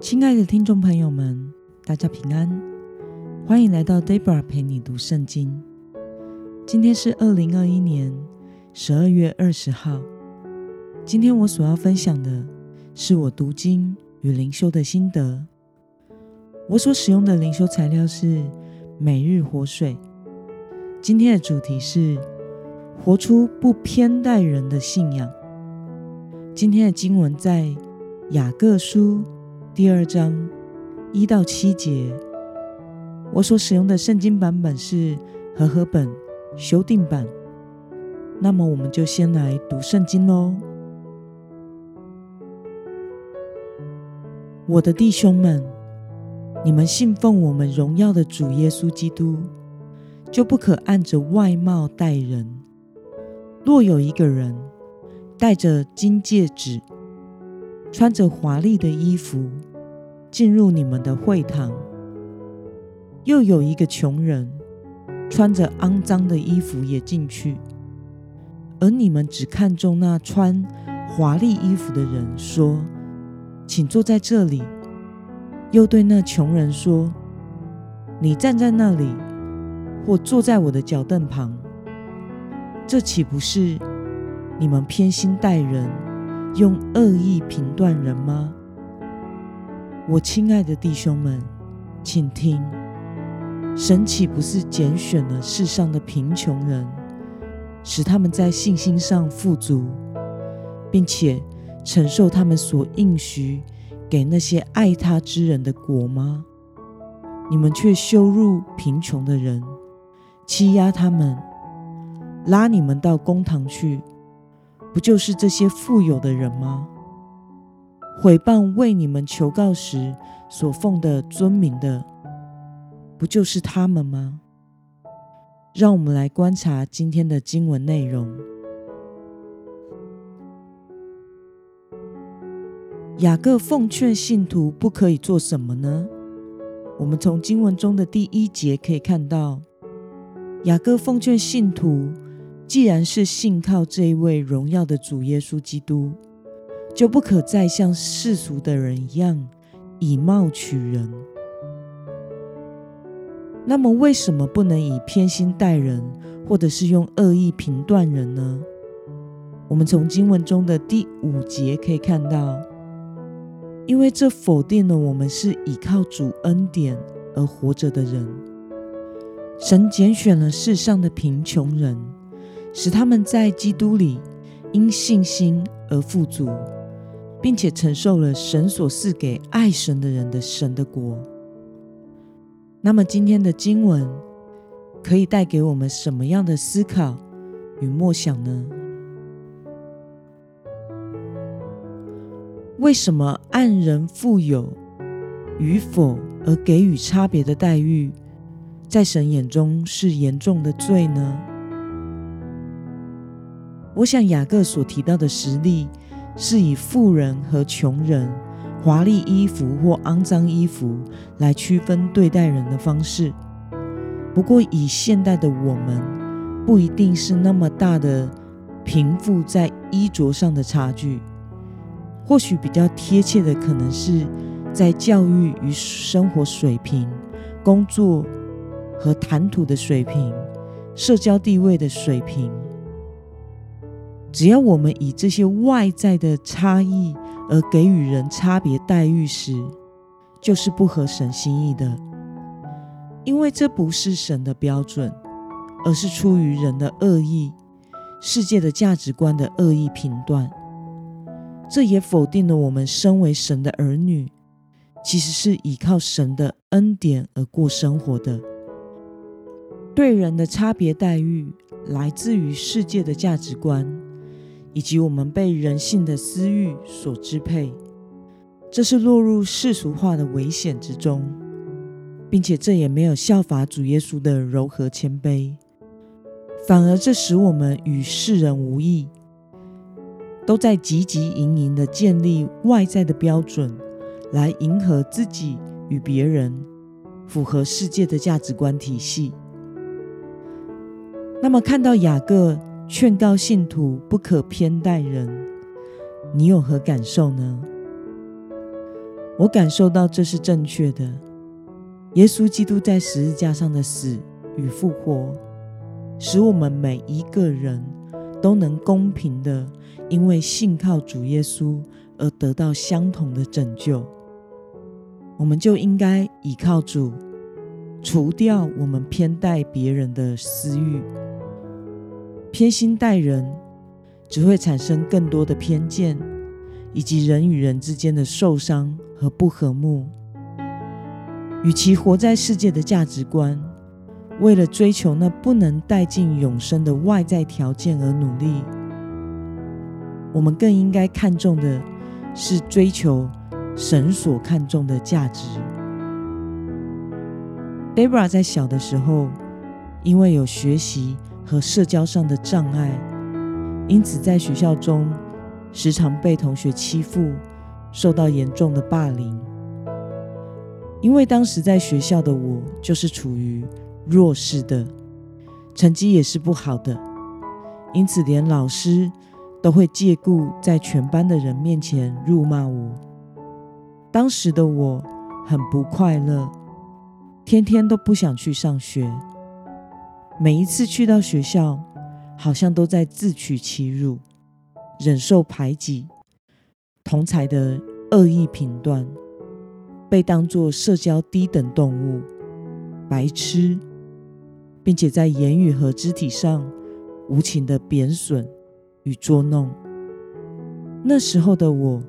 亲爱的听众朋友们，大家平安，欢迎来到 Debra 陪你读圣经。今天是二零二一年十二月二十号。今天我所要分享的是我读经与灵修的心得。我所使用的灵修材料是每日活水。今天的主题是活出不偏待人的信仰。今天的经文在雅各书。第二章一到七节，我所使用的圣经版本是和合本修订版。那么，我们就先来读圣经喽。我的弟兄们，你们信奉我们荣耀的主耶稣基督，就不可按着外貌待人。若有一个人戴着金戒指，穿着华丽的衣服进入你们的会堂，又有一个穷人穿着肮脏的衣服也进去，而你们只看中那穿华丽衣服的人，说：“请坐在这里。”又对那穷人说：“你站在那里，或坐在我的脚凳旁。”这岂不是你们偏心待人？用恶意评断人吗？我亲爱的弟兄们，请听：神岂不是拣选了世上的贫穷人，使他们在信心上富足，并且承受他们所应许给那些爱他之人的果吗？你们却羞辱贫穷的人，欺压他们，拉你们到公堂去。不就是这些富有的人吗？毁谤为你们求告时所奉的尊名的，不就是他们吗？让我们来观察今天的经文内容。雅各奉劝信徒不可以做什么呢？我们从经文中的第一节可以看到，雅各奉劝信徒。既然是信靠这一位荣耀的主耶稣基督，就不可再像世俗的人一样以貌取人。那么，为什么不能以偏心待人，或者是用恶意评断人呢？我们从经文中的第五节可以看到，因为这否定了我们是倚靠主恩典而活着的人。神拣选了世上的贫穷人。使他们在基督里因信心而富足，并且承受了神所赐给爱神的人的神的国。那么，今天的经文可以带给我们什么样的思考与默想呢？为什么按人富有与否而给予差别的待遇，在神眼中是严重的罪呢？我想雅各所提到的实例，是以富人和穷人、华丽衣服或肮脏衣服来区分对待人的方式。不过，以现代的我们，不一定是那么大的贫富在衣着上的差距。或许比较贴切的，可能是在教育与生活水平、工作和谈吐的水平、社交地位的水平。只要我们以这些外在的差异而给予人差别待遇时，就是不合神心意的，因为这不是神的标准，而是出于人的恶意、世界的价值观的恶意评断。这也否定了我们身为神的儿女，其实是依靠神的恩典而过生活的。对人的差别待遇来自于世界的价值观。以及我们被人性的私欲所支配，这是落入世俗化的危险之中，并且这也没有效法主耶稣的柔和谦卑，反而这使我们与世人无异，都在汲汲营营的建立外在的标准，来迎合自己与别人，符合世界的价值观体系。那么看到雅各。劝告信徒不可偏待人，你有何感受呢？我感受到这是正确的。耶稣基督在十字架上的死与复活，使我们每一个人都能公平的，因为信靠主耶稣而得到相同的拯救。我们就应该倚靠主，除掉我们偏待别人的私欲。偏心待人，只会产生更多的偏见，以及人与人之间的受伤和不和睦。与其活在世界的价值观，为了追求那不能带进永生的外在条件而努力，我们更应该看重的是追求神所看重的价值。Debra 在小的时候，因为有学习和社交上的障碍，因此在学校中时常被同学欺负，受到严重的霸凌。因为当时在学校的我就是处于弱势的，成绩也是不好的，因此连老师都会借故在全班的人面前辱骂我。当时的我很不快乐，天天都不想去上学。每一次去到学校，好像都在自取其辱，忍受排挤、同才的恶意评断。被当作社交低等动物、白痴，并且在言语和肢体上无情的贬损与捉弄。那时候的我，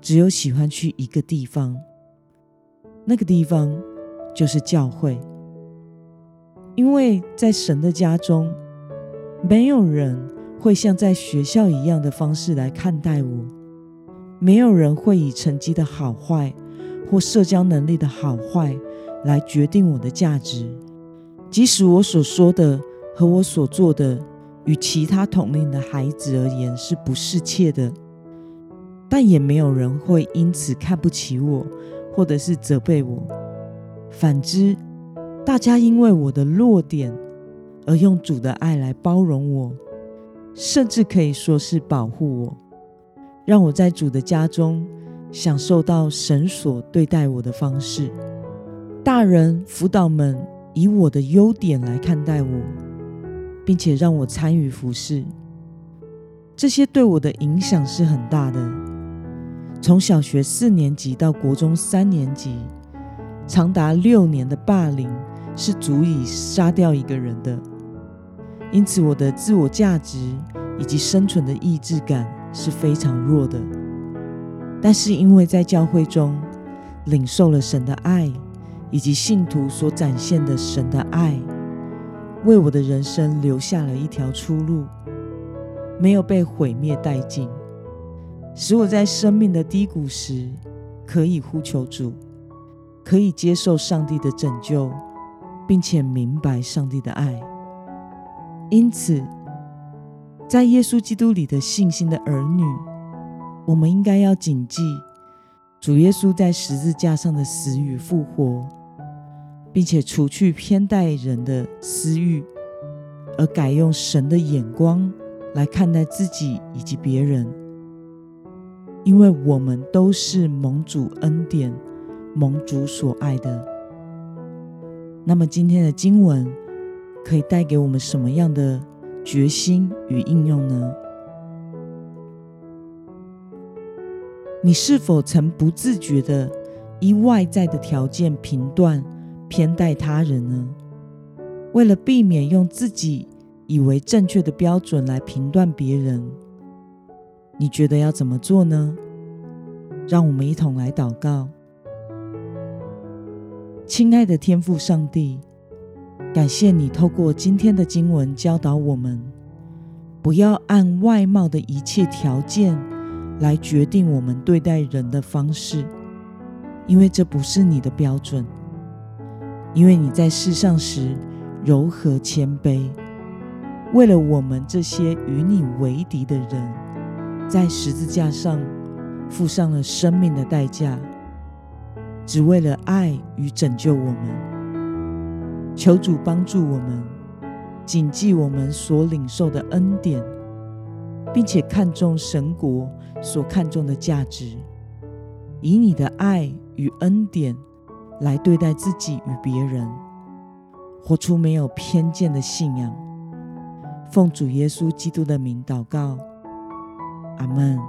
只有喜欢去一个地方，那个地方就是教会，因为在神的家中，没有人会像在学校一样的方式来看待我，没有人会以成绩的好坏。或社交能力的好坏来决定我的价值，即使我所说的和我所做的与其他同龄的孩子而言是不适切的，但也没有人会因此看不起我，或者是责备我。反之，大家因为我的弱点而用主的爱来包容我，甚至可以说是保护我，让我在主的家中。享受到神所对待我的方式，大人辅导们以我的优点来看待我，并且让我参与服侍，这些对我的影响是很大的。从小学四年级到国中三年级，长达六年的霸凌是足以杀掉一个人的。因此，我的自我价值以及生存的意志感是非常弱的。但是因为在教会中领受了神的爱，以及信徒所展现的神的爱，为我的人生留下了一条出路，没有被毁灭殆尽，使我在生命的低谷时可以呼求主，可以接受上帝的拯救，并且明白上帝的爱。因此，在耶稣基督里的信心的儿女。我们应该要谨记主耶稣在十字架上的死与复活，并且除去偏待人的私欲，而改用神的眼光来看待自己以及别人。因为我们都是蒙主恩典、蒙主所爱的。那么今天的经文可以带给我们什么样的决心与应用呢？你是否曾不自觉的依外在的条件评断、偏待他人呢？为了避免用自己以为正确的标准来评断别人，你觉得要怎么做呢？让我们一同来祷告。亲爱的天父上帝，感谢你透过今天的经文教导我们，不要按外貌的一切条件。来决定我们对待人的方式，因为这不是你的标准。因为你在世上时柔和谦卑，为了我们这些与你为敌的人，在十字架上付上了生命的代价，只为了爱与拯救我们。求主帮助我们，谨记我们所领受的恩典。并且看重神国所看重的价值，以你的爱与恩典来对待自己与别人，活出没有偏见的信仰。奉主耶稣基督的名祷告，阿门。